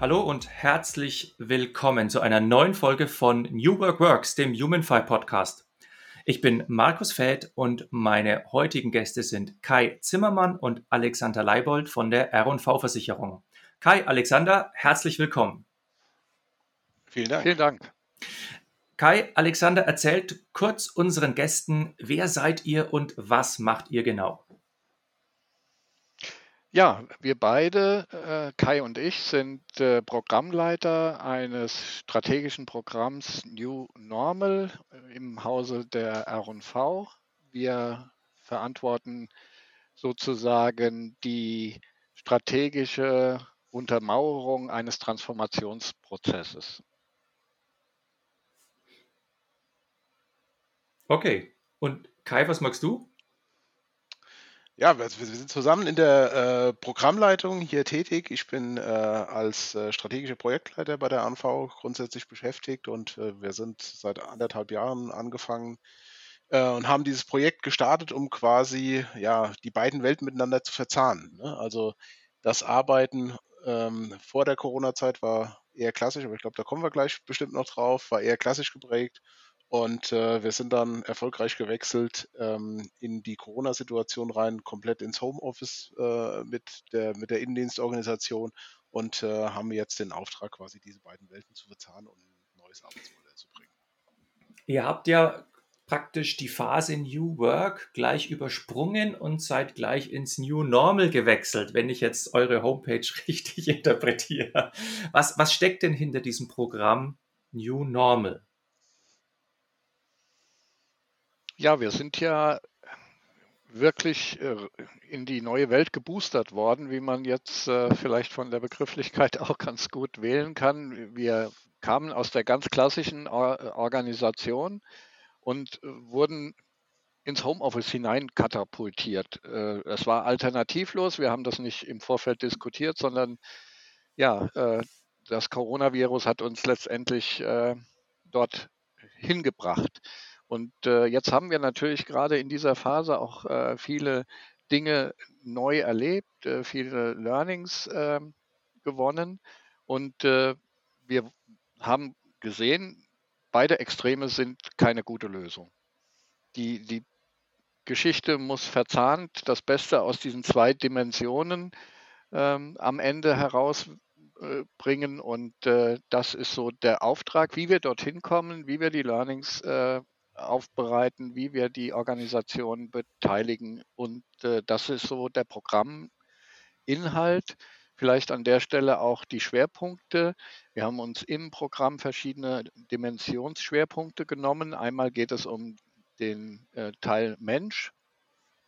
Hallo und herzlich willkommen zu einer neuen Folge von New Work Works, dem HumanFi Podcast. Ich bin Markus Fäth und meine heutigen Gäste sind Kai Zimmermann und Alexander Leibold von der R&V Versicherung. Kai, Alexander, herzlich willkommen. Vielen Dank. Vielen Dank. Kai, Alexander, erzählt kurz unseren Gästen, wer seid ihr und was macht ihr genau? Ja, wir beide, äh, Kai und ich, sind äh, Programmleiter eines strategischen Programms New Normal äh, im Hause der R&V. Wir verantworten sozusagen die strategische Untermauerung eines Transformationsprozesses. Okay. Und Kai, was magst du? Ja, wir, wir sind zusammen in der äh, Programmleitung hier tätig. Ich bin äh, als äh, strategischer Projektleiter bei der ANV grundsätzlich beschäftigt und äh, wir sind seit anderthalb Jahren angefangen äh, und haben dieses Projekt gestartet, um quasi ja die beiden Welten miteinander zu verzahnen. Ne? Also das Arbeiten ähm, vor der Corona-Zeit war eher klassisch, aber ich glaube, da kommen wir gleich bestimmt noch drauf, war eher klassisch geprägt und äh, wir sind dann erfolgreich gewechselt ähm, in die Corona-Situation rein, komplett ins Homeoffice äh, mit, der, mit der Innendienstorganisation und äh, haben jetzt den Auftrag, quasi diese beiden Welten zu verzahnen und ein neues Arbeitsmodell zu bringen. Ihr habt ja praktisch die Phase New Work gleich übersprungen und seid gleich ins New Normal gewechselt, wenn ich jetzt eure Homepage richtig interpretiere. Was, was steckt denn hinter diesem Programm New Normal? Ja, wir sind ja wirklich äh, in die neue Welt geboostert worden, wie man jetzt äh, vielleicht von der Begrifflichkeit auch ganz gut wählen kann. Wir kamen aus der ganz klassischen Organisation und äh, wurden ins Homeoffice hinein katapultiert. Es war alternativlos. Wir haben das nicht im Vorfeld diskutiert, sondern ja, das Coronavirus hat uns letztendlich dort hingebracht. Und äh, jetzt haben wir natürlich gerade in dieser Phase auch äh, viele Dinge neu erlebt, äh, viele Learnings ähm, gewonnen. Und äh, wir haben gesehen, beide Extreme sind keine gute Lösung. Die, die Geschichte muss verzahnt das Beste aus diesen zwei Dimensionen ähm, am Ende herausbringen. Äh, und äh, das ist so der Auftrag, wie wir dorthin kommen, wie wir die Learnings äh, aufbereiten, wie wir die Organisation beteiligen. Und äh, das ist so der Programminhalt. Vielleicht an der Stelle auch die Schwerpunkte. Wir haben uns im Programm verschiedene Dimensionsschwerpunkte genommen. Einmal geht es um den äh, Teil Mensch.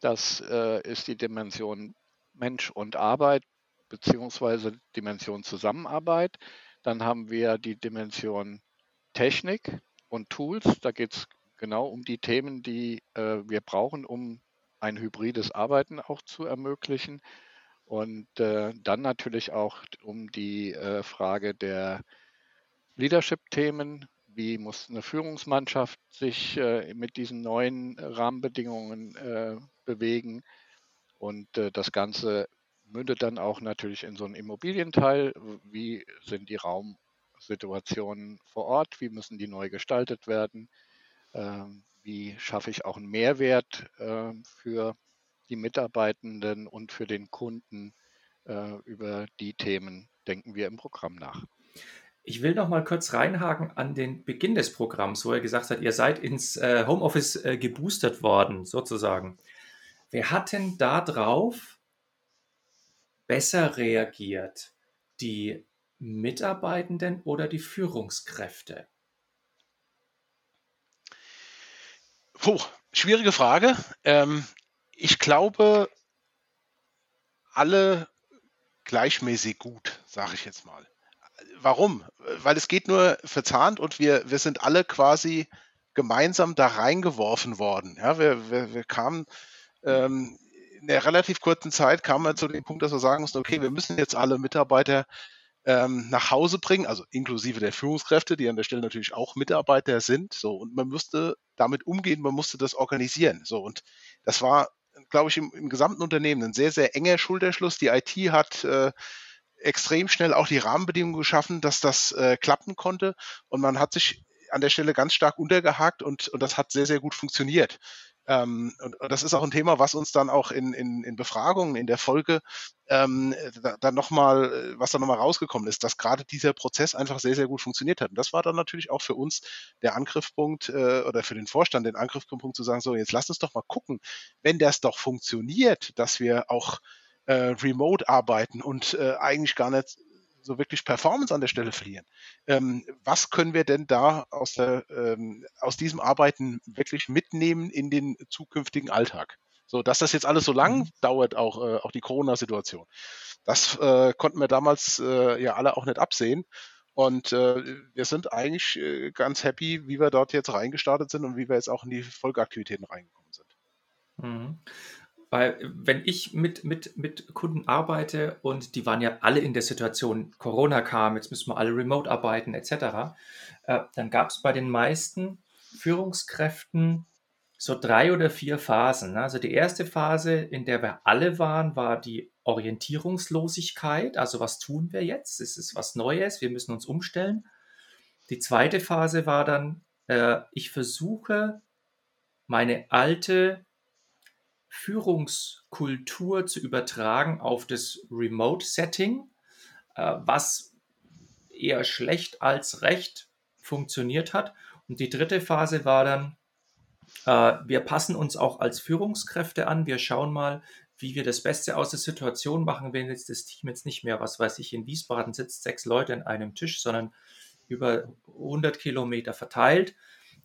Das äh, ist die Dimension Mensch und Arbeit beziehungsweise Dimension Zusammenarbeit. Dann haben wir die Dimension Technik und Tools. Da geht es genau um die Themen, die äh, wir brauchen, um ein hybrides Arbeiten auch zu ermöglichen. Und äh, dann natürlich auch um die äh, Frage der Leadership-Themen. Wie muss eine Führungsmannschaft sich äh, mit diesen neuen Rahmenbedingungen äh, bewegen? Und äh, das Ganze mündet dann auch natürlich in so einen Immobilienteil. Wie sind die Raumsituationen vor Ort? Wie müssen die neu gestaltet werden? Ähm, wie schaffe ich auch einen Mehrwert ähm, für die Mitarbeitenden und für den Kunden äh, über die Themen denken wir im Programm nach. Ich will noch mal kurz reinhaken an den Beginn des Programms, wo er gesagt hat, ihr seid ins äh, Homeoffice äh, geboostert worden, sozusagen. Wer hat denn darauf besser reagiert? Die Mitarbeitenden oder die Führungskräfte? Puh, schwierige Frage. Ähm, ich glaube, alle gleichmäßig gut, sage ich jetzt mal. Warum? Weil es geht nur verzahnt und wir, wir sind alle quasi gemeinsam da reingeworfen worden. Ja, wir, wir, wir kamen ähm, in der relativ kurzen Zeit kamen wir zu dem Punkt, dass wir sagen mussten, okay, wir müssen jetzt alle Mitarbeiter ähm, nach Hause bringen, also inklusive der Führungskräfte, die an der Stelle natürlich auch Mitarbeiter sind. So, und man musste damit umgehen, man musste das organisieren. So, und das war, glaube ich, im, im gesamten Unternehmen ein sehr, sehr enger Schulterschluss. Die IT hat äh, extrem schnell auch die Rahmenbedingungen geschaffen, dass das äh, klappen konnte. Und man hat sich an der Stelle ganz stark untergehakt und, und das hat sehr, sehr gut funktioniert. Ähm, und, und, das ist auch ein Thema, was uns dann auch in, in, in Befragungen in der Folge ähm, da, dann nochmal, was dann nochmal rausgekommen ist, dass gerade dieser Prozess einfach sehr, sehr gut funktioniert hat. Und das war dann natürlich auch für uns der Angriffspunkt äh, oder für den Vorstand den Angriffspunkt zu sagen, so, jetzt lasst uns doch mal gucken, wenn das doch funktioniert, dass wir auch äh, remote arbeiten und äh, eigentlich gar nicht so wirklich Performance an der Stelle verlieren. Ähm, was können wir denn da aus, der, ähm, aus diesem Arbeiten wirklich mitnehmen in den zukünftigen Alltag? So, dass das jetzt alles so lang mhm. dauert, auch, äh, auch die Corona-Situation. Das äh, konnten wir damals äh, ja alle auch nicht absehen. Und äh, wir sind eigentlich äh, ganz happy, wie wir dort jetzt reingestartet sind und wie wir jetzt auch in die Folgeaktivitäten reingekommen sind. Mhm. Weil wenn ich mit, mit, mit Kunden arbeite und die waren ja alle in der Situation, Corona kam, jetzt müssen wir alle remote arbeiten etc., äh, dann gab es bei den meisten Führungskräften so drei oder vier Phasen. Also die erste Phase, in der wir alle waren, war die Orientierungslosigkeit. Also was tun wir jetzt? Es ist was Neues, wir müssen uns umstellen. Die zweite Phase war dann, äh, ich versuche meine alte Führungskultur zu übertragen auf das Remote-Setting, äh, was eher schlecht als recht funktioniert hat. Und die dritte Phase war dann, äh, wir passen uns auch als Führungskräfte an, wir schauen mal, wie wir das Beste aus der Situation machen, wenn jetzt das Team jetzt nicht mehr, was weiß ich, in Wiesbaden sitzt, sechs Leute an einem Tisch, sondern über 100 Kilometer verteilt.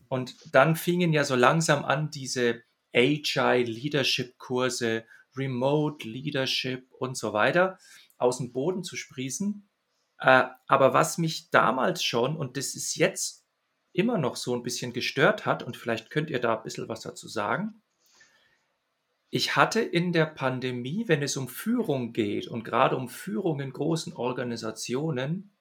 Und dann fingen ja so langsam an, diese Agile Leadership Kurse, Remote Leadership und so weiter aus dem Boden zu sprießen. Äh, aber was mich damals schon, und das ist jetzt immer noch so ein bisschen gestört hat, und vielleicht könnt ihr da ein bisschen was dazu sagen, ich hatte in der Pandemie, wenn es um Führung geht und gerade um Führung in großen Organisationen,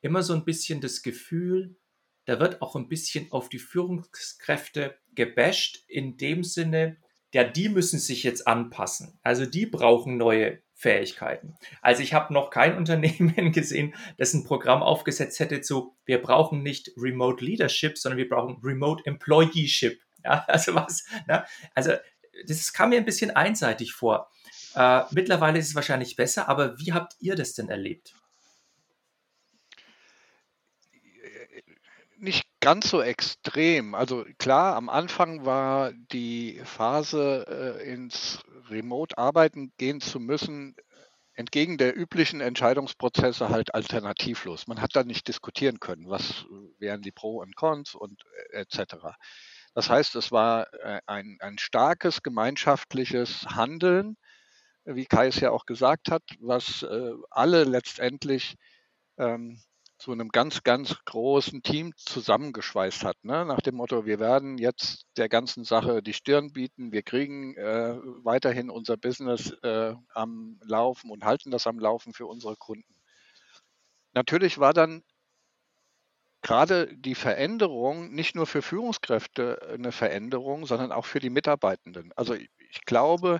immer so ein bisschen das Gefühl, da wird auch ein bisschen auf die Führungskräfte gebasht, in dem Sinne, ja, die müssen sich jetzt anpassen. Also die brauchen neue Fähigkeiten. Also ich habe noch kein Unternehmen gesehen, das ein Programm aufgesetzt hätte zu, wir brauchen nicht Remote Leadership, sondern wir brauchen Remote Employeeship. Ja, also was, ne? also das kam mir ein bisschen einseitig vor. Äh, mittlerweile ist es wahrscheinlich besser, aber wie habt ihr das denn erlebt? nicht ganz so extrem. Also klar, am Anfang war die Phase, äh, ins Remote-Arbeiten gehen zu müssen, entgegen der üblichen Entscheidungsprozesse halt alternativlos. Man hat da nicht diskutieren können, was wären die Pro und Cons und äh, etc. Das heißt, es war äh, ein, ein starkes gemeinschaftliches Handeln, wie Kai es ja auch gesagt hat, was alle letztendlich ähm, zu einem ganz, ganz großen Team zusammengeschweißt hat. Ne? Nach dem Motto, wir werden jetzt der ganzen Sache die Stirn bieten, wir kriegen äh, weiterhin unser Business äh, am Laufen und halten das am Laufen für unsere Kunden. Natürlich war dann gerade die Veränderung nicht nur für Führungskräfte eine Veränderung, sondern auch für die Mitarbeitenden. Also ich, ich glaube,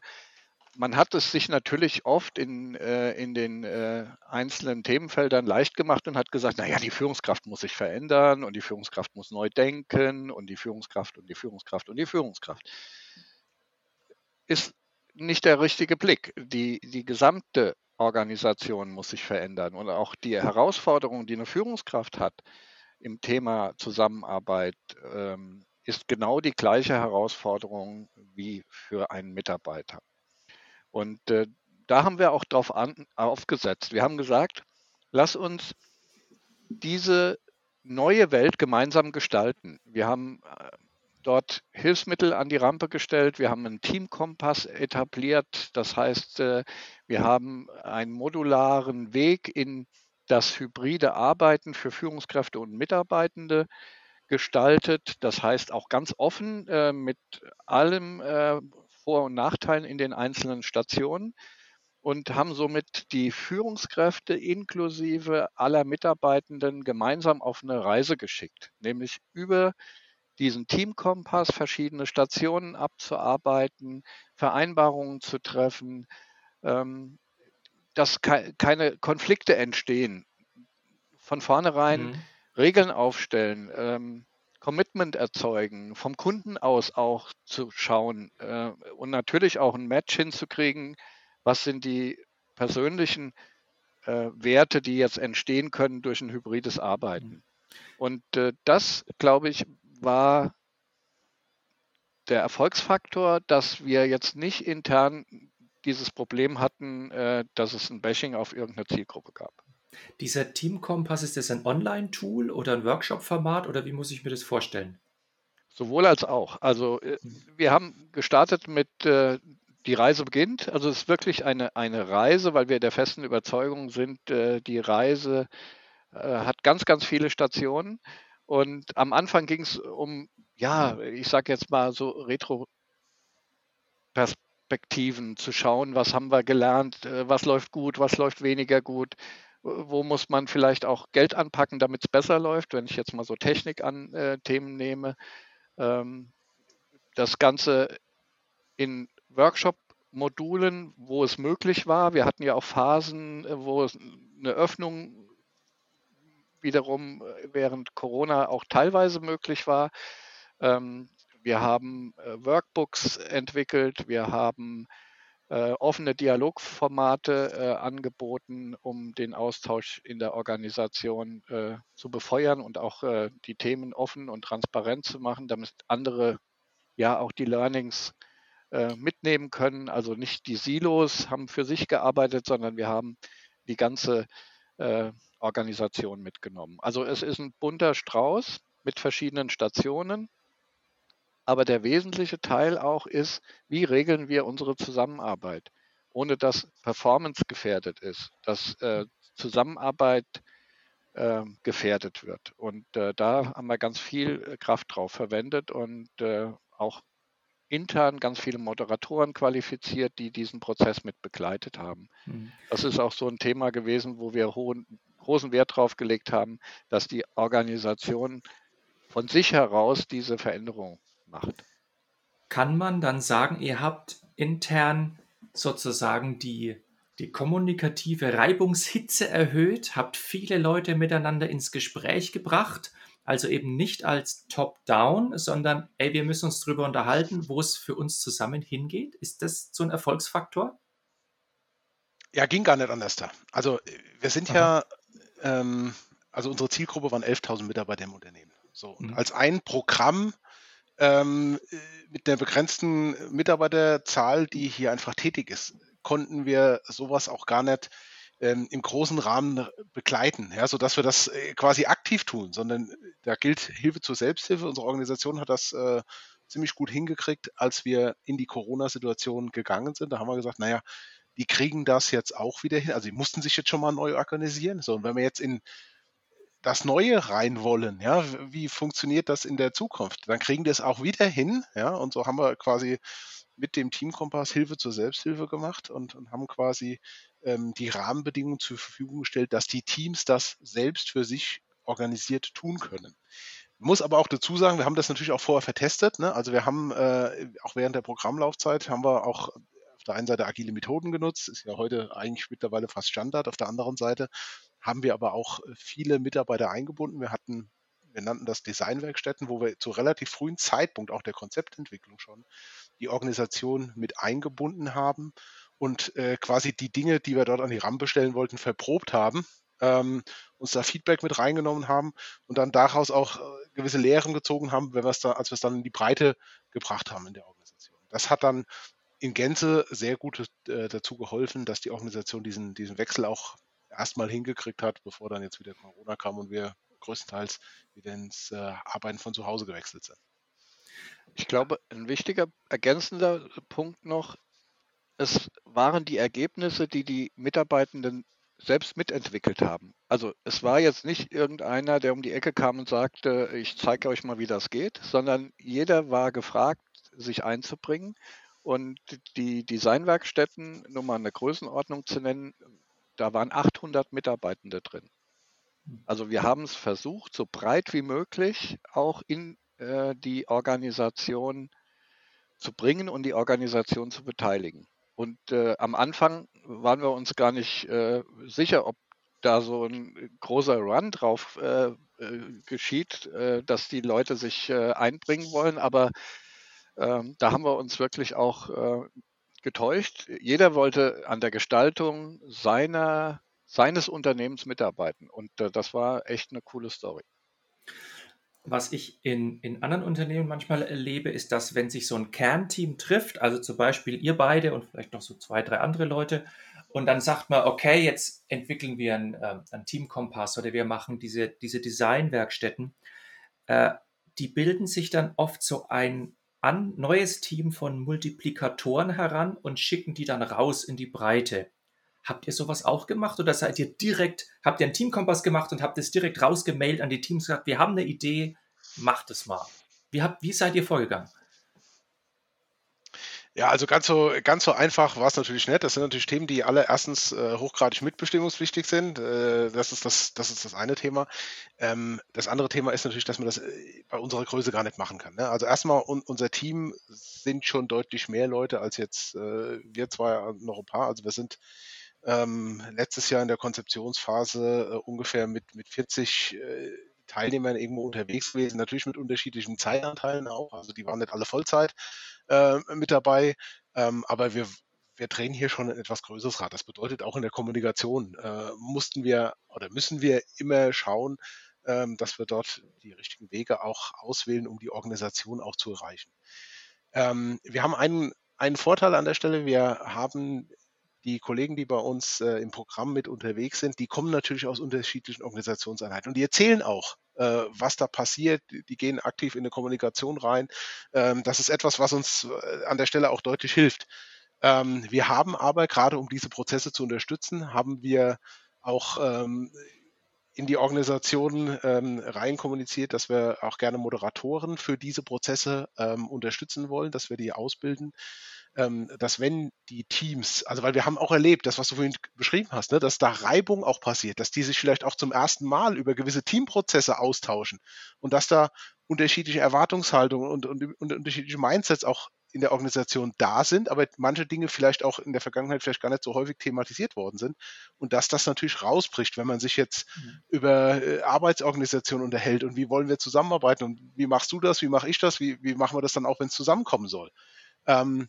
man hat es sich natürlich oft in, äh, in den äh, einzelnen Themenfeldern leicht gemacht und hat gesagt, naja, die Führungskraft muss sich verändern und die Führungskraft muss neu denken und die Führungskraft und die Führungskraft und die Führungskraft. Ist nicht der richtige Blick. Die, die gesamte Organisation muss sich verändern und auch die Herausforderung, die eine Führungskraft hat im Thema Zusammenarbeit, ähm, ist genau die gleiche Herausforderung wie für einen Mitarbeiter. Und äh, da haben wir auch drauf an, aufgesetzt. Wir haben gesagt, lass uns diese neue Welt gemeinsam gestalten. Wir haben äh, dort Hilfsmittel an die Rampe gestellt. Wir haben einen Teamkompass etabliert. Das heißt, äh, wir haben einen modularen Weg in das hybride Arbeiten für Führungskräfte und Mitarbeitende gestaltet, das heißt auch ganz offen äh, mit allem Vor- und Nachteilen in den einzelnen Stationen und haben somit die Führungskräfte inklusive aller Mitarbeitenden gemeinsam auf eine Reise geschickt, nämlich über diesen Teamkompass verschiedene Stationen abzuarbeiten, Vereinbarungen zu treffen, ähm, dass keine Konflikte entstehen. Von vornherein mhm. Regeln aufstellen, ähm, Commitment erzeugen, vom Kunden aus auch zu schauen äh, und natürlich auch ein Match hinzukriegen, was sind die persönlichen äh, Werte, die jetzt entstehen können durch ein hybrides Arbeiten. Mhm. Und äh, das, glaube ich, war der Erfolgsfaktor, dass wir jetzt nicht intern dieses Problem hatten, äh, dass es ein Bashing auf irgendeine Zielgruppe gab. Dieser Teamkompass, ist das ein Online-Tool oder ein Workshop-Format oder wie muss ich mir das vorstellen? Sowohl als auch. Also äh, mhm. wir haben gestartet mit äh, die Reise beginnt. Also es ist wirklich eine, eine Reise, weil wir der festen Überzeugung sind, äh, die Reise äh, hat ganz, ganz viele Stationen. Und am Anfang ging es um, ja, ich sage jetzt mal so Retro-Perspektiven zu schauen, was haben wir gelernt, äh, was läuft gut, was läuft weniger gut, wo muss man vielleicht auch Geld anpacken, damit es besser läuft, wenn ich jetzt mal so Technik an äh, Themen nehme. Ähm, das Ganze in Workshop-Modulen, wo es möglich war. Wir hatten ja auch Phasen, äh, wo eine Öffnung wiederum äh, während Corona auch teilweise möglich war. Ähm, wir haben äh, Workbooks entwickelt, wir haben offene Dialogformate angeboten, um den Austausch in der Organisation zu befeuern und auch die Themen offen und transparent zu machen, damit andere ja auch die Learnings äh, mitnehmen können. Also nicht die Silos haben für sich gearbeitet, sondern wir haben die ganze äh, Organisation mitgenommen. Also es ist ein bunter Strauß mit verschiedenen Stationen. Aber der wesentliche Teil auch ist, wie regeln wir unsere Zusammenarbeit, ohne dass Performance gefährdet ist, dass äh, Zusammenarbeit äh, gefährdet wird. Und äh, da haben wir ganz viel Kraft drauf verwendet und äh, auch intern ganz viele Moderatoren qualifiziert, die diesen Prozess mit begleitet haben. Mhm. Das ist auch so ein Thema gewesen, wo wir hohen, großen Wert drauf gelegt haben, dass die Organisation von sich heraus diese Veränderung macht. Kann man dann sagen, ihr habt intern sozusagen die, die kommunikative Reibungshitze erhöht, habt viele Leute miteinander ins Gespräch gebracht also eben nicht als Top-Down, sondern, ey, wir müssen uns darüber unterhalten, wo es für uns zusammen hingeht. Ist das so ein Erfolgsfaktor? Ja, ging gar nicht anders da. Also wir sind Aha. ja, ähm, also unsere Zielgruppe waren 11.000 Mitarbeiter im Unternehmen. So, mhm. als ein Programm ähm, mit einer begrenzten Mitarbeiterzahl, die hier einfach tätig ist, konnten wir sowas auch gar nicht ähm, im großen Rahmen begleiten, ja, sodass wir das äh, quasi aktiv tun, sondern da gilt Hilfe zur Selbsthilfe. Unsere Organisation hat das äh, ziemlich gut hingekriegt, als wir in die Corona-Situation gegangen sind. Da haben wir gesagt, naja, die kriegen das jetzt auch wieder hin. Also die mussten sich jetzt schon mal neu organisieren. So, und wenn wir jetzt in das Neue rein wollen, ja, wie funktioniert das in der Zukunft? Dann kriegen die es auch wieder hin, ja, und so haben wir quasi mit dem Teamkompass Hilfe zur Selbsthilfe gemacht und, und haben quasi ähm, die Rahmenbedingungen zur Verfügung gestellt, dass die Teams das selbst für sich organisiert tun können. Muss aber auch dazu sagen, wir haben das natürlich auch vorher vertestet. Ne? Also wir haben äh, auch während der Programmlaufzeit haben wir auch auf der einen Seite agile Methoden genutzt, ist ja heute eigentlich mittlerweile fast Standard. Auf der anderen Seite haben wir aber auch viele Mitarbeiter eingebunden. Wir hatten, wir nannten das Designwerkstätten, wo wir zu relativ frühen Zeitpunkt auch der Konzeptentwicklung schon die Organisation mit eingebunden haben und äh, quasi die Dinge, die wir dort an die Rampe stellen wollten, verprobt haben, ähm, uns da Feedback mit reingenommen haben und dann daraus auch äh, gewisse Lehren gezogen haben, wenn dann, als wir es dann in die Breite gebracht haben in der Organisation. Das hat dann in Gänze sehr gut äh, dazu geholfen, dass die Organisation diesen, diesen Wechsel auch erstmal hingekriegt hat, bevor dann jetzt wieder Corona kam und wir größtenteils wieder ins äh, Arbeiten von zu Hause gewechselt sind. Ich glaube, ein wichtiger ergänzender Punkt noch es waren die Ergebnisse, die die Mitarbeitenden selbst mitentwickelt haben. Also es war jetzt nicht irgendeiner, der um die Ecke kam und sagte, ich zeige euch mal, wie das geht, sondern jeder war gefragt, sich einzubringen. Und die Designwerkstätten, nur mal eine Größenordnung zu nennen, da waren 800 Mitarbeitende drin. Also wir haben es versucht, so breit wie möglich auch in äh, die Organisation zu bringen und die Organisation zu beteiligen. Und äh, am Anfang waren wir uns gar nicht äh, sicher, ob da so ein großer Run drauf äh, äh geschieht, äh, dass die Leute sich einbringen wollen. Aber ähm, da haben wir uns wirklich auch getäuscht. Jeder wollte an der Gestaltung seiner, seines Unternehmens mitarbeiten. Und das war echt eine coole Story. Was ich in, in anderen Unternehmen manchmal erlebe, ist, dass wenn sich so ein Kernteam trifft, also zum Beispiel ihr beide und vielleicht noch so zwei, drei andere Leute, und dann sagt man, okay, jetzt entwickeln wir einen, äh, Teamkompass oder wir machen diese, diese Designwerkstätten, äh, die bilden sich dann oft so ein an, neues Team von Multiplikatoren heran und schicken die dann raus in die Breite. Habt ihr sowas auch gemacht oder seid ihr direkt, habt ihr einen Teamkompass gemacht und habt es direkt rausgemailt an die Teams gesagt, wir haben eine Idee, macht es mal. Wie, habt, wie seid ihr vorgegangen? Ja, also ganz so, ganz so einfach war es natürlich nicht. Das sind natürlich Themen, die alle erstens äh, hochgradig mitbestimmungspflichtig sind. Äh, das, ist das, das ist das eine Thema. Ähm, das andere Thema ist natürlich, dass man das äh, bei unserer Größe gar nicht machen kann. Ne? Also erstmal, un, unser Team sind schon deutlich mehr Leute als jetzt äh, wir zwei noch ein paar. Also wir sind ähm, letztes Jahr in der Konzeptionsphase äh, ungefähr mit, mit 40 äh, Teilnehmern irgendwo unterwegs gewesen, natürlich mit unterschiedlichen Zeitanteilen auch. Also die waren nicht alle Vollzeit äh, mit dabei, ähm, aber wir, wir drehen hier schon ein etwas größeres Rad. Das bedeutet auch in der Kommunikation äh, mussten wir oder müssen wir immer schauen, ähm, dass wir dort die richtigen Wege auch auswählen, um die Organisation auch zu erreichen. Ähm, wir haben einen, einen Vorteil an der Stelle. Wir haben die Kollegen, die bei uns äh, im Programm mit unterwegs sind, die kommen natürlich aus unterschiedlichen Organisationseinheiten und die erzählen auch, äh, was da passiert. Die, gehen aktiv in eine Kommunikation rein. Ähm, das ist etwas, was uns äh, an der Stelle auch deutlich hilft. Ähm, wir haben aber gerade, um diese Prozesse zu unterstützen, haben wir auch ähm, in die Organisation ähm, rein kommuniziert, dass wir auch gerne Moderatoren für diese Prozesse ähm, unterstützen wollen, dass wir die ausbilden dass wenn die Teams, also weil wir haben auch erlebt, das, was du vorhin beschrieben hast, ne, dass da Reibung auch passiert, dass die sich vielleicht auch zum ersten Mal über gewisse Teamprozesse austauschen und dass da unterschiedliche Erwartungshaltungen und, und, und unterschiedliche Mindsets auch in der Organisation da sind, aber manche Dinge vielleicht auch in der Vergangenheit vielleicht gar nicht so häufig thematisiert worden sind und dass das natürlich rausbricht, wenn man sich jetzt mhm. über äh, Arbeitsorganisation unterhält und wie wollen wir zusammenarbeiten und wie machst du das, wie mache ich das, wie, wie machen wir das dann auch, wenn es zusammenkommen soll. Ähm,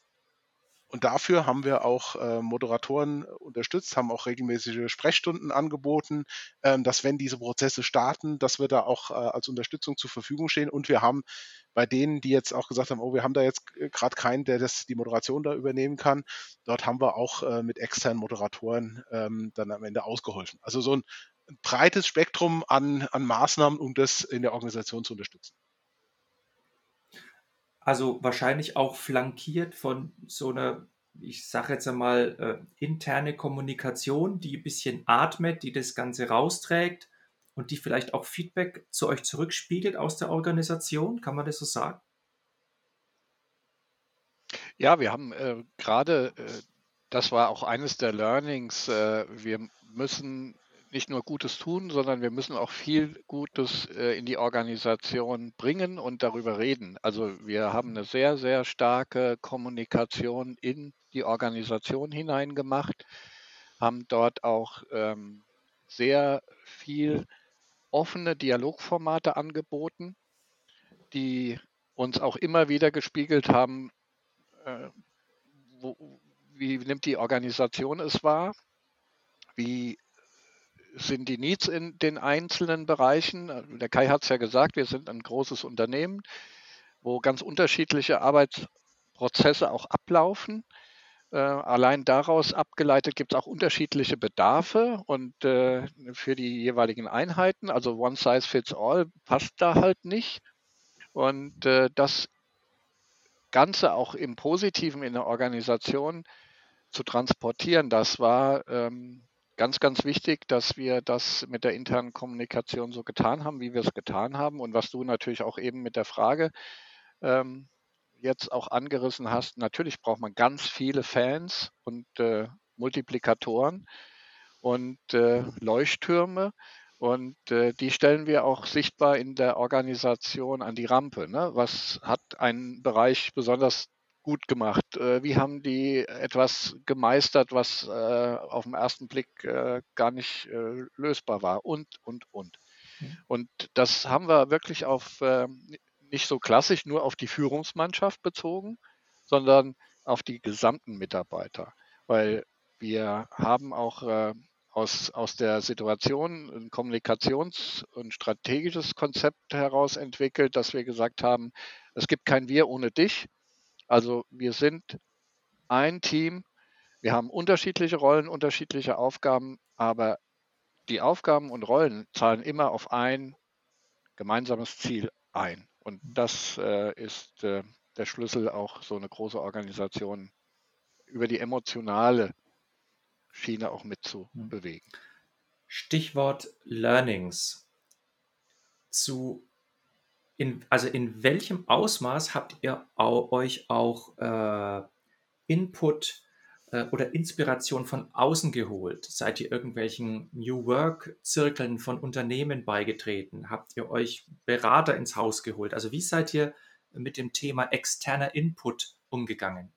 und dafür haben wir auch äh, Moderatoren unterstützt, haben auch regelmäßige Sprechstunden angeboten, ähm, dass wenn diese Prozesse starten, dass wir da auch äh, als Unterstützung zur Verfügung stehen. Und wir haben bei denen, die jetzt auch gesagt haben, oh, wir haben da jetzt gerade keinen, der das, die Moderation da übernehmen kann, dort haben wir auch äh, mit externen Moderatoren ähm, dann am Ende ausgeholfen. Also so ein, ein breites Spektrum an, an Maßnahmen, um das in der Organisation zu unterstützen. Also wahrscheinlich auch flankiert von so einer, ich sage jetzt einmal, äh, interne Kommunikation, die ein bisschen atmet, die das Ganze rausträgt und die vielleicht auch Feedback zu euch zurückspiegelt aus der Organisation. Kann man das so sagen? Ja, wir haben äh, gerade, äh, das war auch eines der Learnings, äh, wir müssen nicht nur Gutes tun, sondern wir müssen auch viel Gutes äh, in die Organisation bringen und darüber reden. Also wir haben eine sehr, sehr starke Kommunikation in die Organisation hineingemacht, haben dort auch ähm, sehr viel offene Dialogformate angeboten, die uns auch immer wieder gespiegelt haben, äh, wo, wie nimmt die Organisation es wahr, wie sind die Needs in den einzelnen Bereichen. Der Kai hat es ja gesagt, wir sind ein großes Unternehmen, wo ganz unterschiedliche Arbeitsprozesse auch ablaufen. Äh, allein daraus abgeleitet gibt es auch unterschiedliche Bedarfe und äh, für die jeweiligen Einheiten, also One Size Fits All, passt da halt nicht. Und äh, das Ganze auch im Positiven in der Organisation zu transportieren, das war ähm, ganz, ganz wichtig, dass wir das mit der internen Kommunikation so getan haben, wie wir es getan haben. Und was du natürlich auch eben mit der Frage ähm, jetzt auch angerissen hast, natürlich braucht man ganz viele Fans und äh, Multiplikatoren und äh, Leuchttürme. Und äh, die stellen wir auch sichtbar in der Organisation an die Rampe. Ne? Was hat ein Bereich besonders gut gemacht? Äh, wie haben die etwas gemeistert, was äh, auf den ersten Blick äh, gar nicht lösbar war? Und, und, und. Mhm. Und das haben wir wirklich auf ähm, nicht so klassisch nur auf die Führungsmannschaft bezogen, sondern auf die gesamten Mitarbeiter. Weil wir haben auch aus, aus der Situation ein Kommunikations- und strategisches Konzept heraus entwickelt, dass wir gesagt haben, es gibt kein Wir ohne dich. Also wir sind ein Team, wir haben unterschiedliche Rollen, unterschiedliche Aufgaben, aber die Aufgaben und Rollen zahlen immer auf ein gemeinsames Ziel ein. Und das äh, ist äh, der Schlüssel, auch so eine große Organisation über die emotionale Schiene auch mitzubewegen. Stichwort Learnings. Zu in, also in welchem Ausmaß habt ihr euch auch äh, Input äh, oder Inspiration von außen geholt? Seid ihr irgendwelchen New Work-Zirkeln von Unternehmen beigetreten? Habt ihr euch Berater ins Haus geholt? Also wie seid ihr mit dem Thema externer Input umgegangen?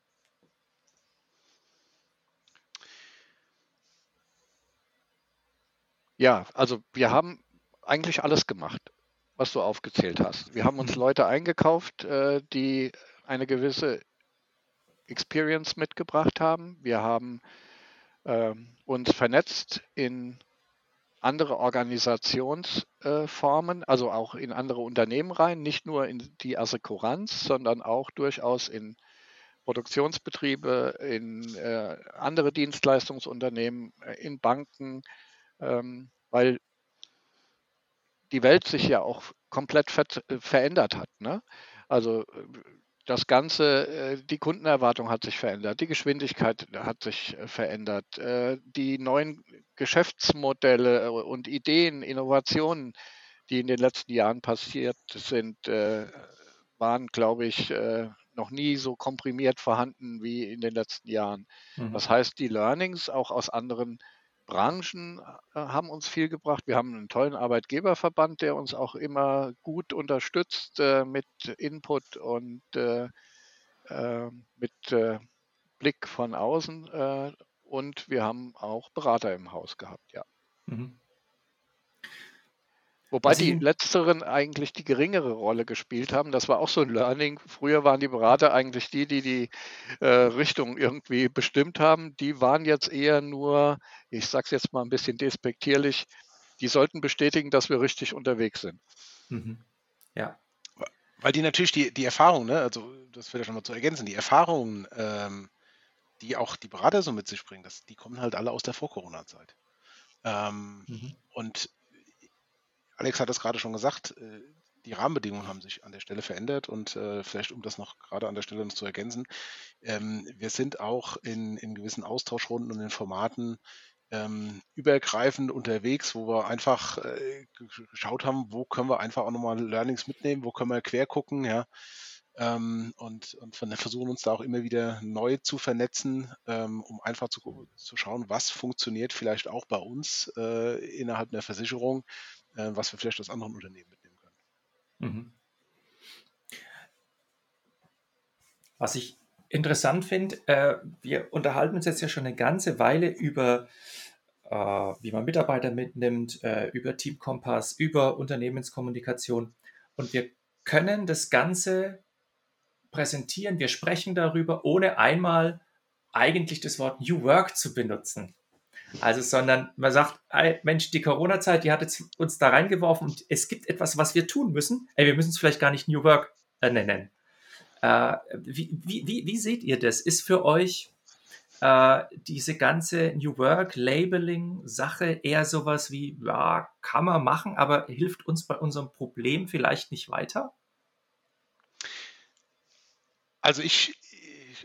Ja, also wir haben eigentlich alles gemacht, was du aufgezählt hast. Wir haben uns mhm. Leute eingekauft, äh, die eine gewisse Experience mitgebracht haben. Wir haben äh, uns vernetzt in andere Organisationsformen, äh, also auch in andere Unternehmen rein, nicht nur in die Assekuranz, sondern auch durchaus in Produktionsbetriebe, in äh, andere Dienstleistungsunternehmen, äh, in Banken, ähm, weil die Welt sich ja auch komplett ver verändert hat. Ne? Also das Ganze, äh, die Kundenerwartung hat sich verändert, die Geschwindigkeit hat sich äh, verändert, äh, die neuen Geschäftsmodelle und Ideen, Innovationen, die in den letzten Jahren passiert sind, waren, glaube ich, noch nie so komprimiert vorhanden wie in den letzten Jahren. Mhm. Das heißt, die Learnings auch aus anderen Branchen haben uns viel gebracht. Wir haben einen tollen Arbeitgeberverband, der uns auch immer gut unterstützt äh, mit Input und äh, äh, mit äh, Blick von außen. Äh, und wir haben auch Berater im Haus gehabt, ja. Mhm. Wobei also die letzteren eigentlich die geringere Rolle gespielt haben. Das war auch so ein Learning. Früher waren die Berater eigentlich die, die die äh, Richtung irgendwie bestimmt haben. Die waren jetzt eher nur, ich sage es jetzt mal ein bisschen despektierlich, die sollten bestätigen, dass wir richtig unterwegs sind. Mhm. Ja. Weil die natürlich die, die Erfahrung, ne, also das wird ja schon mal zu ergänzen, die Erfahrungen, ähm, die auch die Berater so mit sich bringen, das, die kommen halt alle aus der Vor-Corona-Zeit. Ähm, mhm. Und Alex hat es gerade schon gesagt, äh, die Rahmenbedingungen haben sich an der Stelle verändert und äh, vielleicht, um das noch gerade an der Stelle noch zu ergänzen, ähm, wir sind auch in, in gewissen Austauschrunden und in Formaten ähm, übergreifend unterwegs, wo wir einfach äh, geschaut haben, wo können wir einfach auch nochmal Learnings mitnehmen, wo können wir quer gucken, ja. Ähm, und, und versuchen uns da auch immer wieder neu zu vernetzen, ähm, um einfach zu, zu schauen, was funktioniert vielleicht auch bei uns äh, innerhalb einer Versicherung, äh, was wir vielleicht aus anderen Unternehmen mitnehmen können. Mhm. Was ich interessant finde, äh, wir unterhalten uns jetzt ja schon eine ganze Weile über, äh, wie man Mitarbeiter mitnimmt, äh, über Team Kompass, über Unternehmenskommunikation. Und wir können das Ganze präsentieren, wir sprechen darüber, ohne einmal eigentlich das Wort New Work zu benutzen. Also, sondern man sagt, Mensch, die Corona-Zeit, die hat jetzt uns da reingeworfen und es gibt etwas, was wir tun müssen. Ey, wir müssen es vielleicht gar nicht New Work äh, nennen. Äh, wie, wie, wie, wie, seht ihr das? Ist für euch äh, diese ganze New Work Labeling-Sache eher sowas wie, ja, kann man machen, aber hilft uns bei unserem Problem vielleicht nicht weiter? Also ich,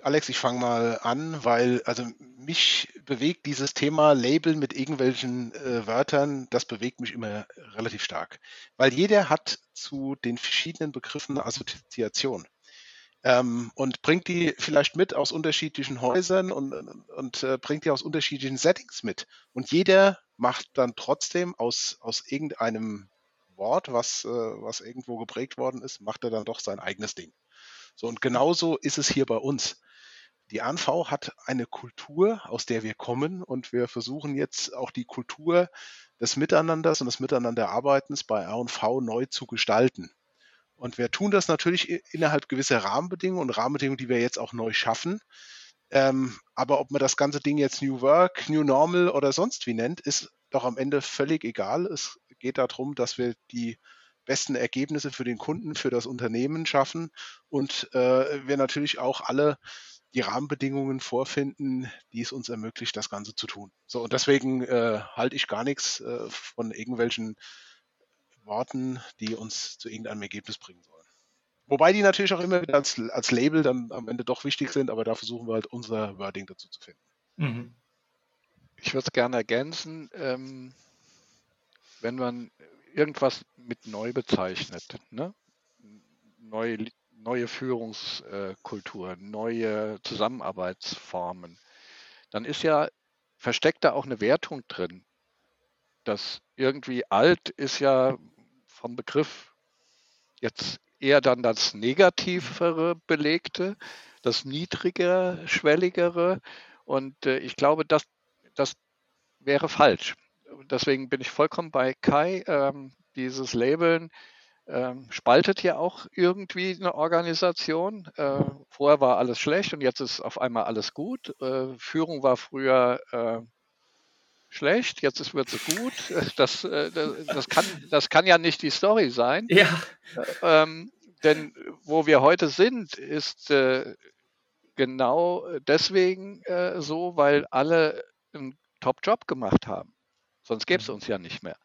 Alex, ich fange mal an, weil also mich bewegt dieses Thema Label mit irgendwelchen äh, Wörtern, das bewegt mich immer relativ stark. Weil jeder hat zu den verschiedenen Begriffen eine Assoziation ähm, und bringt die vielleicht mit aus unterschiedlichen Häusern und, und äh, bringt die aus unterschiedlichen Settings mit. Und jeder macht dann trotzdem aus, aus irgendeinem Wort, was, äh, was irgendwo geprägt worden ist, macht er dann doch sein eigenes Ding. So, und genauso ist es hier bei uns. Die ANV hat eine Kultur, aus der wir kommen, und wir versuchen jetzt auch die Kultur des Miteinanders und des Miteinanderarbeitens bei A&V neu zu gestalten. Und wir tun das natürlich innerhalb gewisser Rahmenbedingungen und Rahmenbedingungen, die wir jetzt auch neu schaffen. Ähm, aber ob man das ganze Ding jetzt New Work, New Normal oder sonst wie nennt, ist doch am Ende völlig egal. Es geht darum, dass wir die besten Ergebnisse für den Kunden, für das Unternehmen schaffen und äh, wir natürlich auch alle die Rahmenbedingungen vorfinden, die es uns ermöglicht, das Ganze zu tun. So, und deswegen äh, halte ich gar nichts äh, von irgendwelchen Worten, die uns zu irgendeinem Ergebnis bringen sollen. Wobei die natürlich auch immer wieder als, als Label dann am Ende doch wichtig sind, aber da versuchen wir halt unser Wording dazu zu finden. Mhm. Ich würde es gerne ergänzen, ähm, wenn man irgendwas mit neu bezeichnet, ne? neue, neue Führungskultur, neue Zusammenarbeitsformen, dann ist ja versteckt da auch eine Wertung drin. Das irgendwie alt ist ja vom Begriff jetzt eher dann das Negativere belegte, das niedrigere, schwelligere. Und äh, ich glaube, das, das wäre falsch. Deswegen bin ich vollkommen bei Kai. Ähm, dieses Labeln ähm, spaltet ja auch irgendwie eine Organisation. Äh, vorher war alles schlecht und jetzt ist auf einmal alles gut. Äh, Führung war früher äh, schlecht, jetzt wird sie gut. Das, äh, das, das, kann, das kann ja nicht die Story sein. Ja. Ähm, denn wo wir heute sind, ist äh, genau deswegen äh, so, weil alle einen Top-Job gemacht haben. Sonst gäbe es mhm. uns ja nicht mehr.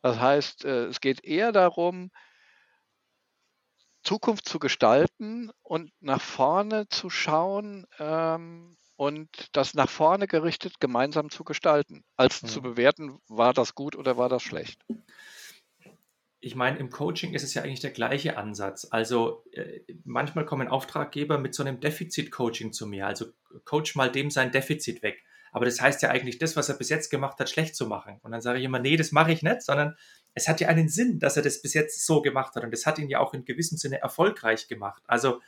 Das heißt, äh, es geht eher darum, Zukunft zu gestalten und nach vorne zu schauen, ähm, und das nach vorne gerichtet gemeinsam zu gestalten, als ja. zu bewerten, war das gut oder war das schlecht. Ich meine, im Coaching ist es ja eigentlich der gleiche Ansatz. Also äh, manchmal kommen Auftraggeber mit so einem Defizit-Coaching zu mir. Also coach mal dem sein Defizit weg. Aber das heißt ja eigentlich, das, was er bis jetzt gemacht hat, schlecht zu machen. Und dann sage ich immer, nee, das mache ich nicht, sondern es hat ja einen Sinn, dass er das bis jetzt so gemacht hat. Und das hat ihn ja auch in gewissem Sinne erfolgreich gemacht. Also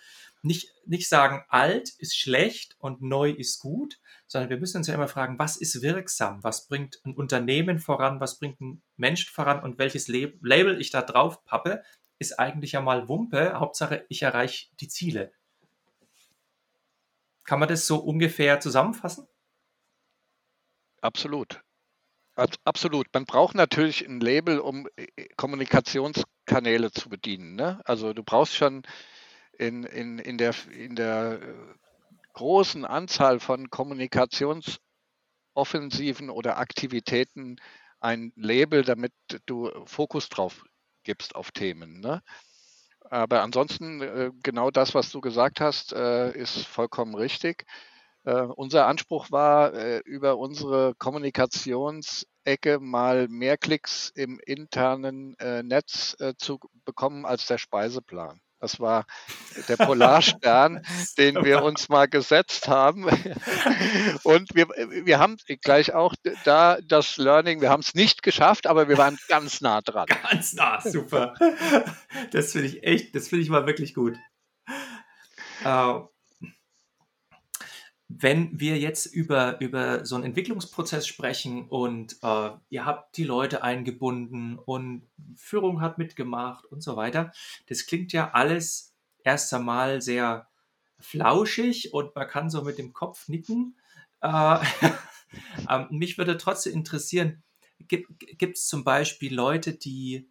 nicht, nicht sagen, alt ist schlecht und neu ist gut, sondern wir müssen uns ja immer fragen, was ist wirksam? Was bringt ein Unternehmen voran? Was bringt ein Mensch voran? Und welches Label ich da drauf pappe, ist eigentlich ja mal Wumpe. Hauptsache, ich erreiche die Ziele. Kann man das so ungefähr zusammenfassen? Absolut. Absolut. Man braucht natürlich ein Label, um äh, Kommunikationskanäle zu bedienen. Ne? Also du brauchst schon in, in, in, der, in der äh, großen Anzahl von Kommunikationsoffensiven oder Aktivitäten ein Label, damit du Fokus drauf gibst auf Themen. Ne? Aber ansonsten, äh, genau das, was du gesagt hast, ist vollkommen richtig. Unser Anspruch war, über unsere Kommunikationsecke mal mehr Klicks im internen Netz zu bekommen als der Speiseplan. Das war der Polarstern, den wir uns mal gesetzt haben. Und wir, wir haben gleich auch da das Learning, wir haben es nicht geschafft, aber wir waren ganz nah dran. Ganz nah, super. Das finde ich echt, das finde ich mal wirklich gut. Äh, wenn wir jetzt über, über so einen Entwicklungsprozess sprechen und äh, ihr habt die Leute eingebunden und Führung hat mitgemacht und so weiter, das klingt ja alles erst einmal sehr flauschig und man kann so mit dem Kopf nicken. Äh, äh, mich würde trotzdem interessieren, gibt es zum Beispiel Leute, die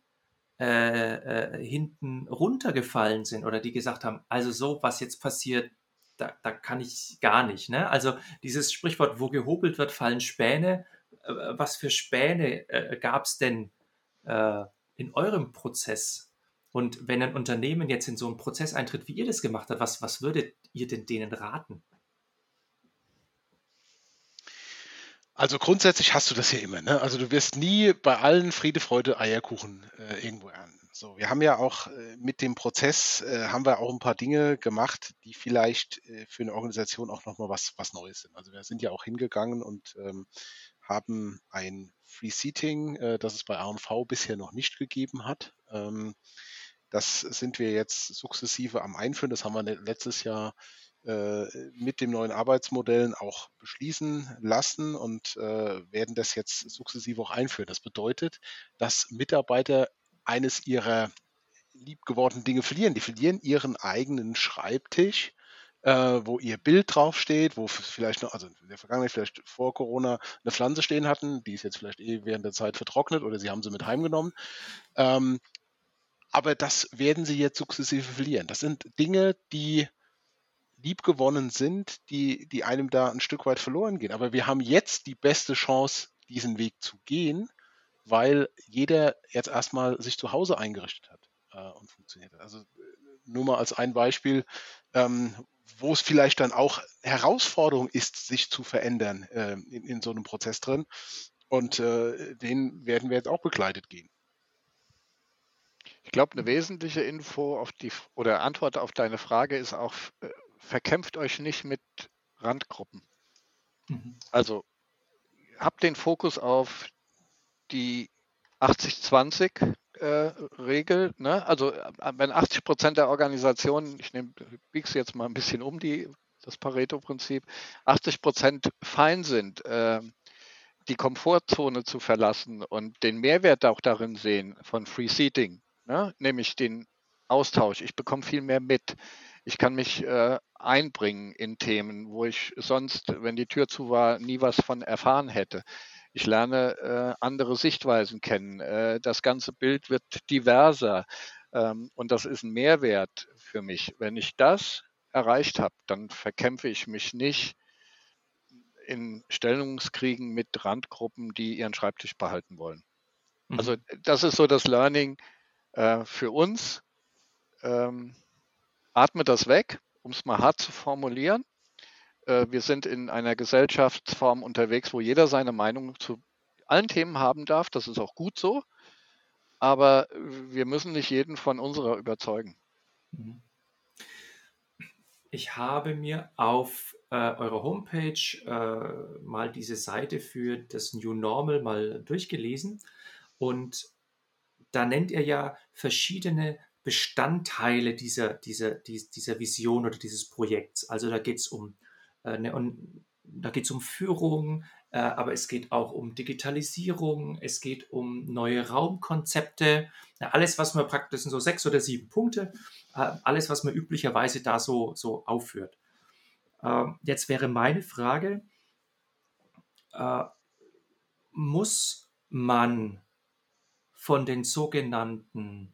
äh, äh, hinten runtergefallen sind oder die gesagt haben, also so, was jetzt passiert, da, da kann ich gar nicht. Ne? Also dieses Sprichwort, wo gehobelt wird, fallen Späne. Äh, was für Späne äh, gab es denn äh, in eurem Prozess? Und wenn ein Unternehmen jetzt in so einen Prozess eintritt, wie ihr das gemacht habt, was, was würdet ihr denn denen raten? Also grundsätzlich hast du das ja immer. Ne? Also du wirst nie bei allen Friede, Freude, Eierkuchen äh, irgendwo ernten. So, wir haben ja auch äh, mit dem Prozess äh, haben wir auch ein paar Dinge gemacht, die vielleicht äh, für eine Organisation auch nochmal was, was Neues sind. Also wir sind ja auch hingegangen und ähm, haben ein Free Seating, äh, das es bei R&V bisher noch nicht gegeben hat. Ähm, das sind wir jetzt sukzessive am Einführen. Das haben wir letztes Jahr äh, mit dem neuen Arbeitsmodellen auch beschließen lassen und äh, werden das jetzt sukzessive auch einführen. Das bedeutet, dass Mitarbeiter eines ihrer liebgewordenen Dinge verlieren. Die verlieren ihren eigenen Schreibtisch, äh, wo ihr Bild draufsteht, wo vielleicht noch, also in der Vergangenheit vielleicht vor Corona eine Pflanze stehen hatten, die ist jetzt vielleicht eh während der Zeit vertrocknet oder sie haben sie mit heimgenommen. Ähm, aber das werden sie jetzt sukzessive verlieren. Das sind Dinge, die liebgewonnen sind, die, die einem da ein Stück weit verloren gehen. Aber wir haben jetzt die beste Chance, diesen Weg zu gehen, weil jeder jetzt erstmal sich zu Hause eingerichtet hat äh, und funktioniert hat. Also nur mal als ein Beispiel, ähm, wo es vielleicht dann auch Herausforderung ist, sich zu verändern äh, in, in, so einem Prozess drin. Und äh, den werden wir jetzt auch begleitet gehen. Ich glaube, eine wesentliche Info auf die oder Antwort auf deine Frage ist auch äh, verkämpft euch nicht mit Randgruppen. Mhm. Also habt den Fokus auf die 80-20-Regel. Äh, ne? Also äh, wenn 80 Prozent der Organisationen, ich nehme, bieg's jetzt mal ein bisschen um die, das Pareto-Prinzip, 80 Prozent fein sind, äh, die Komfortzone zu verlassen und den Mehrwert auch darin sehen von Free Seating, ne? nämlich den Austausch. Ich bekomme viel mehr mit. Ich kann mich äh, einbringen in Themen, wo ich sonst, wenn die Tür zu war, nie was von erfahren hätte. Ich lerne äh, andere Sichtweisen kennen. Äh, das ganze Bild wird diverser. Ähm, und das ist ein Mehrwert für mich. Wenn ich das erreicht habe, dann verkämpfe ich mich nicht in Stellungskriegen mit Randgruppen, die ihren Schreibtisch behalten wollen. Also mhm. das ist so das Learning äh, für uns. Ähm, atme das weg, um es mal hart zu formulieren. Äh, wir sind in einer Gesellschaftsform unterwegs, wo jeder seine Meinung zu allen Themen haben darf. Das ist auch gut so. Aber wir müssen nicht jeden von unserer überzeugen. Mhm. Ich habe mir auf äh, eurer Homepage äh, mal diese Seite für das New Normal mal durchgelesen und da nennt ihr ja verschiedene Bestandteile dieser, dieser, dieser Vision oder dieses Projekts. Also da geht es um, äh, ne, und da geht um Führung, äh, aber es geht auch um Digitalisierung, es geht um neue Raumkonzepte, ja, alles, was man praktisch, das sind so sechs oder sieben Punkte, äh, alles, was man üblicherweise da so, so aufführt. Äh, jetzt wäre meine Frage, äh, muss man von den sogenannten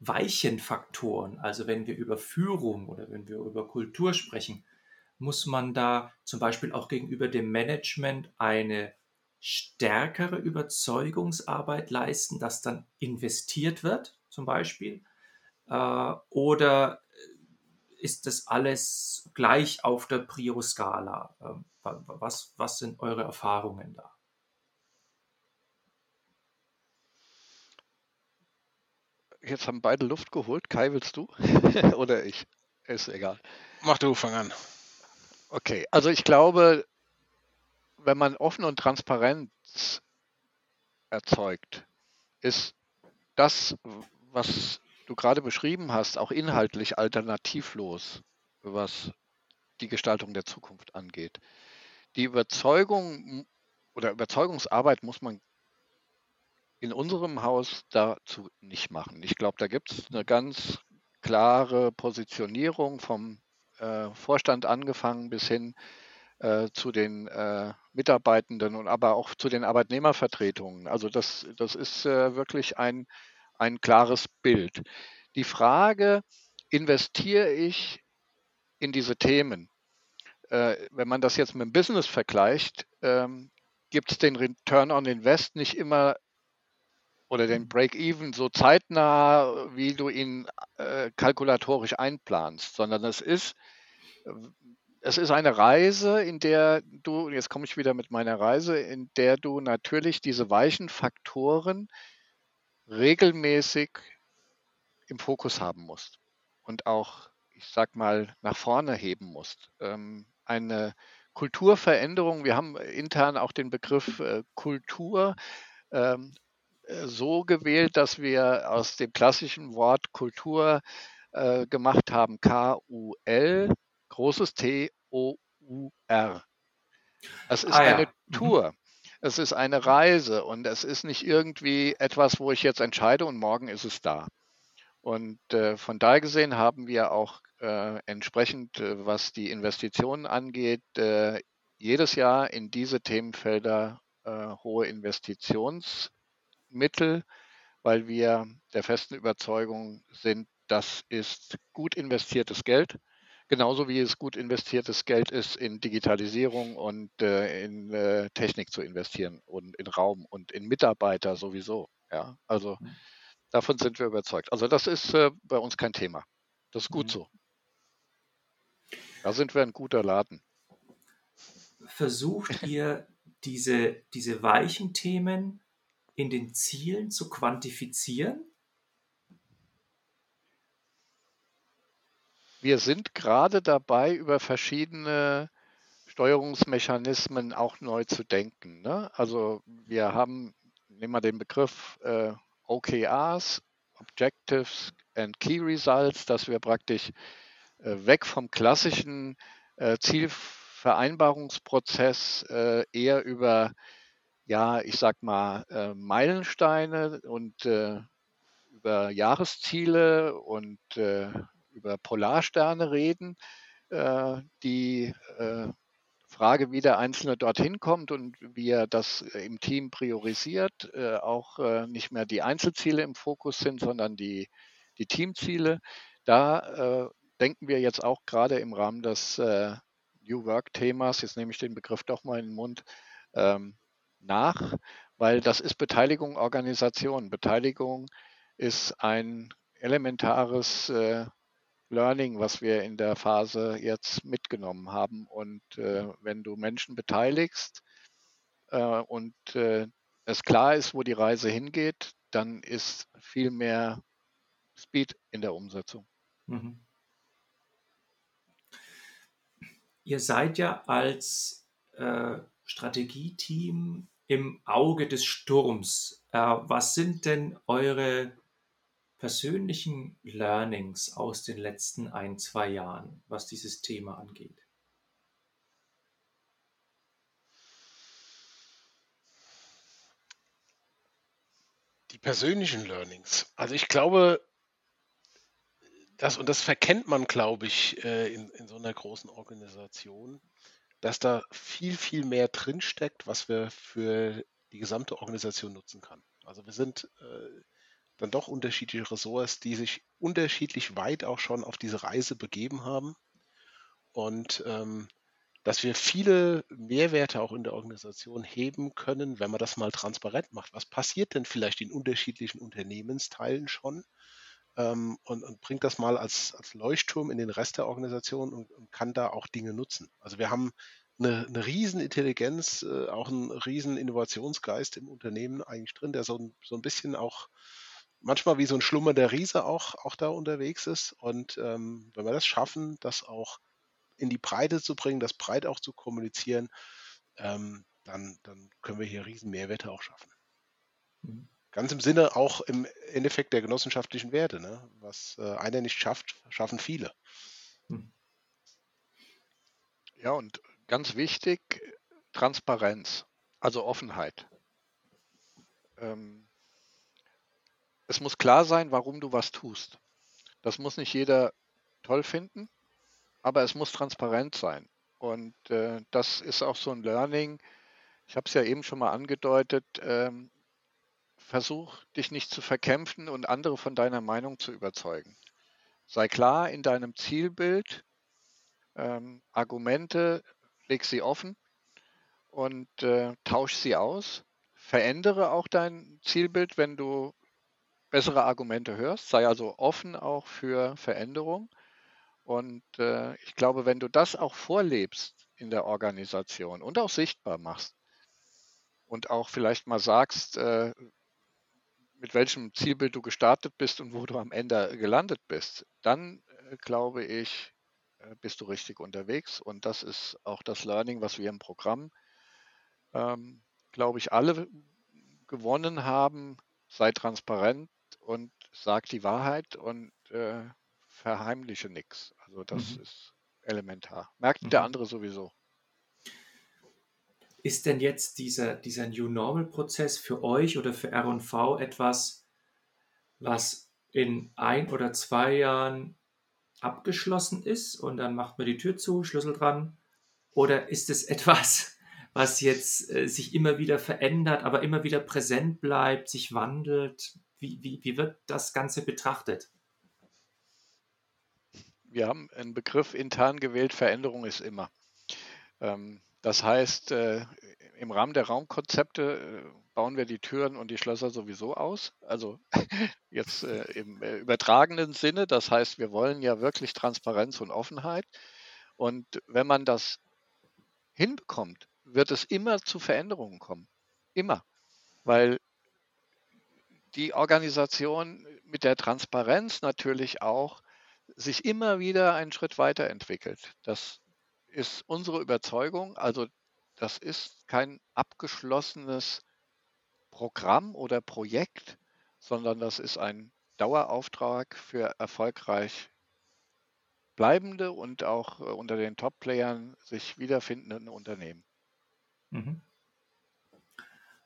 weichen Faktoren, also wenn wir über Führung oder wenn wir über Kultur sprechen, muss man da zum Beispiel auch gegenüber dem Management eine stärkere Überzeugungsarbeit leisten, dass dann investiert wird, zum Beispiel? Äh, oder ist das alles gleich auf der Prio-Skala? Ähm, was, was sind eure Erfahrungen da? Jetzt haben beide Luft geholt. Kai, willst du? Oder ich? Ist egal. Mach du, fang an. Okay, also ich glaube, wenn man offen und Transparenz erzeugt, ist das, was du gerade beschrieben hast, auch inhaltlich alternativlos, was die Gestaltung der Zukunft angeht. Die Überzeugung oder Überzeugungsarbeit muss man in unserem Haus dazu nicht machen. Ich glaube, da gibt es eine ganz klare Positionierung vom äh, Vorstand angefangen bis hin äh, zu den äh, Mitarbeitenden und aber auch zu den Arbeitnehmervertretungen. Also das, das ist äh, wirklich ein, ein klares Bild. Die Frage, investiere ich in diese Themen? Äh, wenn man das jetzt mit dem Business vergleicht, ähm, gibt es den Return on Invest nicht immer oder den mhm. Break-Even so zeitnah, wie du ihn äh, kalkulatorisch einplanst, sondern es ist, es ist eine Reise, in der du, jetzt komme ich wieder mit meiner Reise, in der du natürlich diese weichen Faktoren regelmäßig im Fokus haben musst und auch, ich sag mal, nach vorne heben musst. Ähm, eine Kulturveränderung, wir haben intern auch den Begriff äh, Kultur ähm, äh, so gewählt, dass wir aus dem klassischen Wort Kultur äh, gemacht haben, K-U-L, großes T-O-U-R. Es ist ah, eine ja. Mhm. Tour. Es ist eine Reise und es ist nicht irgendwie etwas, wo ich jetzt entscheide und morgen ist es da. Und äh, von daher gesehen haben wir auch äh, entsprechend, äh, was die Investitionen angeht, äh, jedes Jahr in diese Themenfelder äh, hohe Investitionsmittel, weil wir der festen Überzeugung sind, das ist gut investiertes Geld. Genauso wie es gut investiertes Geld ist, in Digitalisierung und äh, in äh, Technik zu investieren und in Raum und in Mitarbeiter sowieso. Ja, also mhm. davon sind wir überzeugt. Also das ist äh, bei uns kein Thema. Das ist gut mhm. so. Da sind wir ein guter Laden. Versucht ihr diese, diese weichen Themen in den Zielen zu quantifizieren? Wir sind gerade dabei, über verschiedene Steuerungsmechanismen auch neu zu denken. Ne? Also wir haben, nehmen wir den Begriff äh, OKRs, Objectives and Key Results, dass wir praktisch äh, weg vom klassischen äh, Zielvereinbarungsprozess äh, eher über, ja, ich sag mal, äh, Meilensteine und äh, über Jahresziele und äh, über Polarsterne reden, äh, die äh, Frage, wie der Einzelne dorthin kommt und wie er das im Team priorisiert, äh, auch nicht mehr die Einzelziele im Fokus sind, sondern die, die Teamziele. Da denken wir jetzt auch gerade im Rahmen des New Work-Themas, jetzt nehme ich den Begriff doch mal in den Mund, ähm, nach, weil das ist Beteiligung Organisation. Beteiligung ist ein elementares Learning, was wir in der Phase jetzt mitgenommen haben. Und äh, wenn du Menschen beteiligst äh, und äh, es klar ist, wo die Reise hingeht, dann ist viel mehr Speed in der Umsetzung. Mhm. Ihr seid ja als äh, Strategieteam im Auge des Sturms. Äh, was sind denn eure persönlichen Learnings aus den letzten ein, zwei Jahren, was dieses Thema angeht? Die persönlichen Learnings. Also ich glaube, das, und das verkennt man, glaube ich, äh, in, in so einer großen Organisation, dass da viel, viel mehr drinsteckt, was wir für die gesamte Organisation nutzen kann. Also wir sind äh, dann doch unterschiedliche Ressorts, die sich unterschiedlich weit auch schon auf diese Reise begeben haben. Und ähm, dass wir viele Mehrwerte auch in der Organisation heben können, wenn man das mal transparent macht. Was passiert denn vielleicht in unterschiedlichen Unternehmensteilen schon? Ähm, und, und, bringt das mal als, als Leuchtturm in den Rest der Organisation und, und kann da auch Dinge nutzen. Also wir haben eine, eine Riesenintelligenz, äh, auch einen riesen Innovationsgeist im Unternehmen eigentlich drin, der so ein, so ein bisschen auch manchmal wie so ein schlummernder Riese auch, auch da unterwegs ist. Und ähm, wenn wir das schaffen, das auch in die Breite zu bringen, das breit auch zu kommunizieren, ähm, dann, dann können wir hier riesen Mehrwerte auch schaffen. Mhm. Ganz im Sinne auch im Endeffekt der genossenschaftlichen Werte. Ne? Was äh, einer nicht schafft, schaffen viele. Mhm. Ja, und ganz wichtig, Transparenz, also Offenheit. Ähm, es muss klar sein, warum du was tust. Das muss nicht jeder toll finden, aber es muss transparent sein. Und äh, das ist auch so ein Learning. Ich habe es ja eben schon mal angedeutet. Ähm, versuch dich nicht zu verkämpfen und andere von deiner Meinung zu überzeugen. Sei klar in deinem Zielbild. Ähm, Argumente, leg sie offen und äh, tausch sie aus verändere auch dein Zielbild, wenn du bessere Argumente hörst. Sei also offen auch für Veränderung. Und äh, ich glaube, wenn du das auch vorlebst in der Organisation und auch sichtbar machst und auch vielleicht mal sagst, äh, mit welchem Zielbild du gestartet bist und wo du am Ende gelandet bist, dann äh, glaube ich, äh, bist du richtig unterwegs. Und das ist auch das Learning, was wir im Programm, ähm, glaube ich, alle gewonnen haben. Sei transparent und sag die Wahrheit und äh, verheimliche nichts. Also das mhm. ist elementar. Merkt mhm. der andere sowieso. Ist denn jetzt dieser, dieser New Normal-Prozess für euch oder für RV etwas, was in ein oder zwei Jahren abgeschlossen ist und dann macht man die Tür zu, Schlüssel dran? Oder ist es etwas, was jetzt äh, sich immer wieder verändert, aber immer wieder präsent bleibt, sich wandelt? Wie, wie, wie wird das Ganze betrachtet? Wir haben einen Begriff intern gewählt, Veränderung ist immer. Ähm, das heißt, äh, im Rahmen der Raumkonzepte äh, bauen wir die Türen und die Schlösser sowieso aus. Also jetzt äh, im übertragenen Sinne. Das heißt, wir wollen ja wirklich Transparenz und Offenheit. Und wenn man das hinbekommt, wird es immer zu Veränderungen kommen. Immer. Weil die Organisation mit der Transparenz natürlich auch sich immer wieder einen Schritt weiterentwickelt. Das ist unsere Überzeugung. Also das ist kein abgeschlossenes Programm oder Projekt, sondern das ist ein Dauerauftrag für erfolgreich bleibende und auch äh, unter den Top-Playern sich wiederfindenden Unternehmen. Mhm.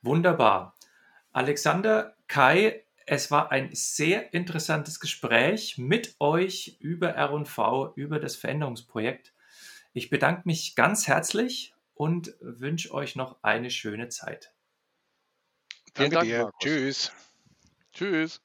Wunderbar. Alexander, Kai, es war ein sehr interessantes Gespräch mit euch über RV, über das Veränderungsprojekt. Ich bedanke mich ganz herzlich und wünsche euch noch eine schöne Zeit. Vielen Dank, dir. Markus. Tschüss. Tschüss.